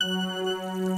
Música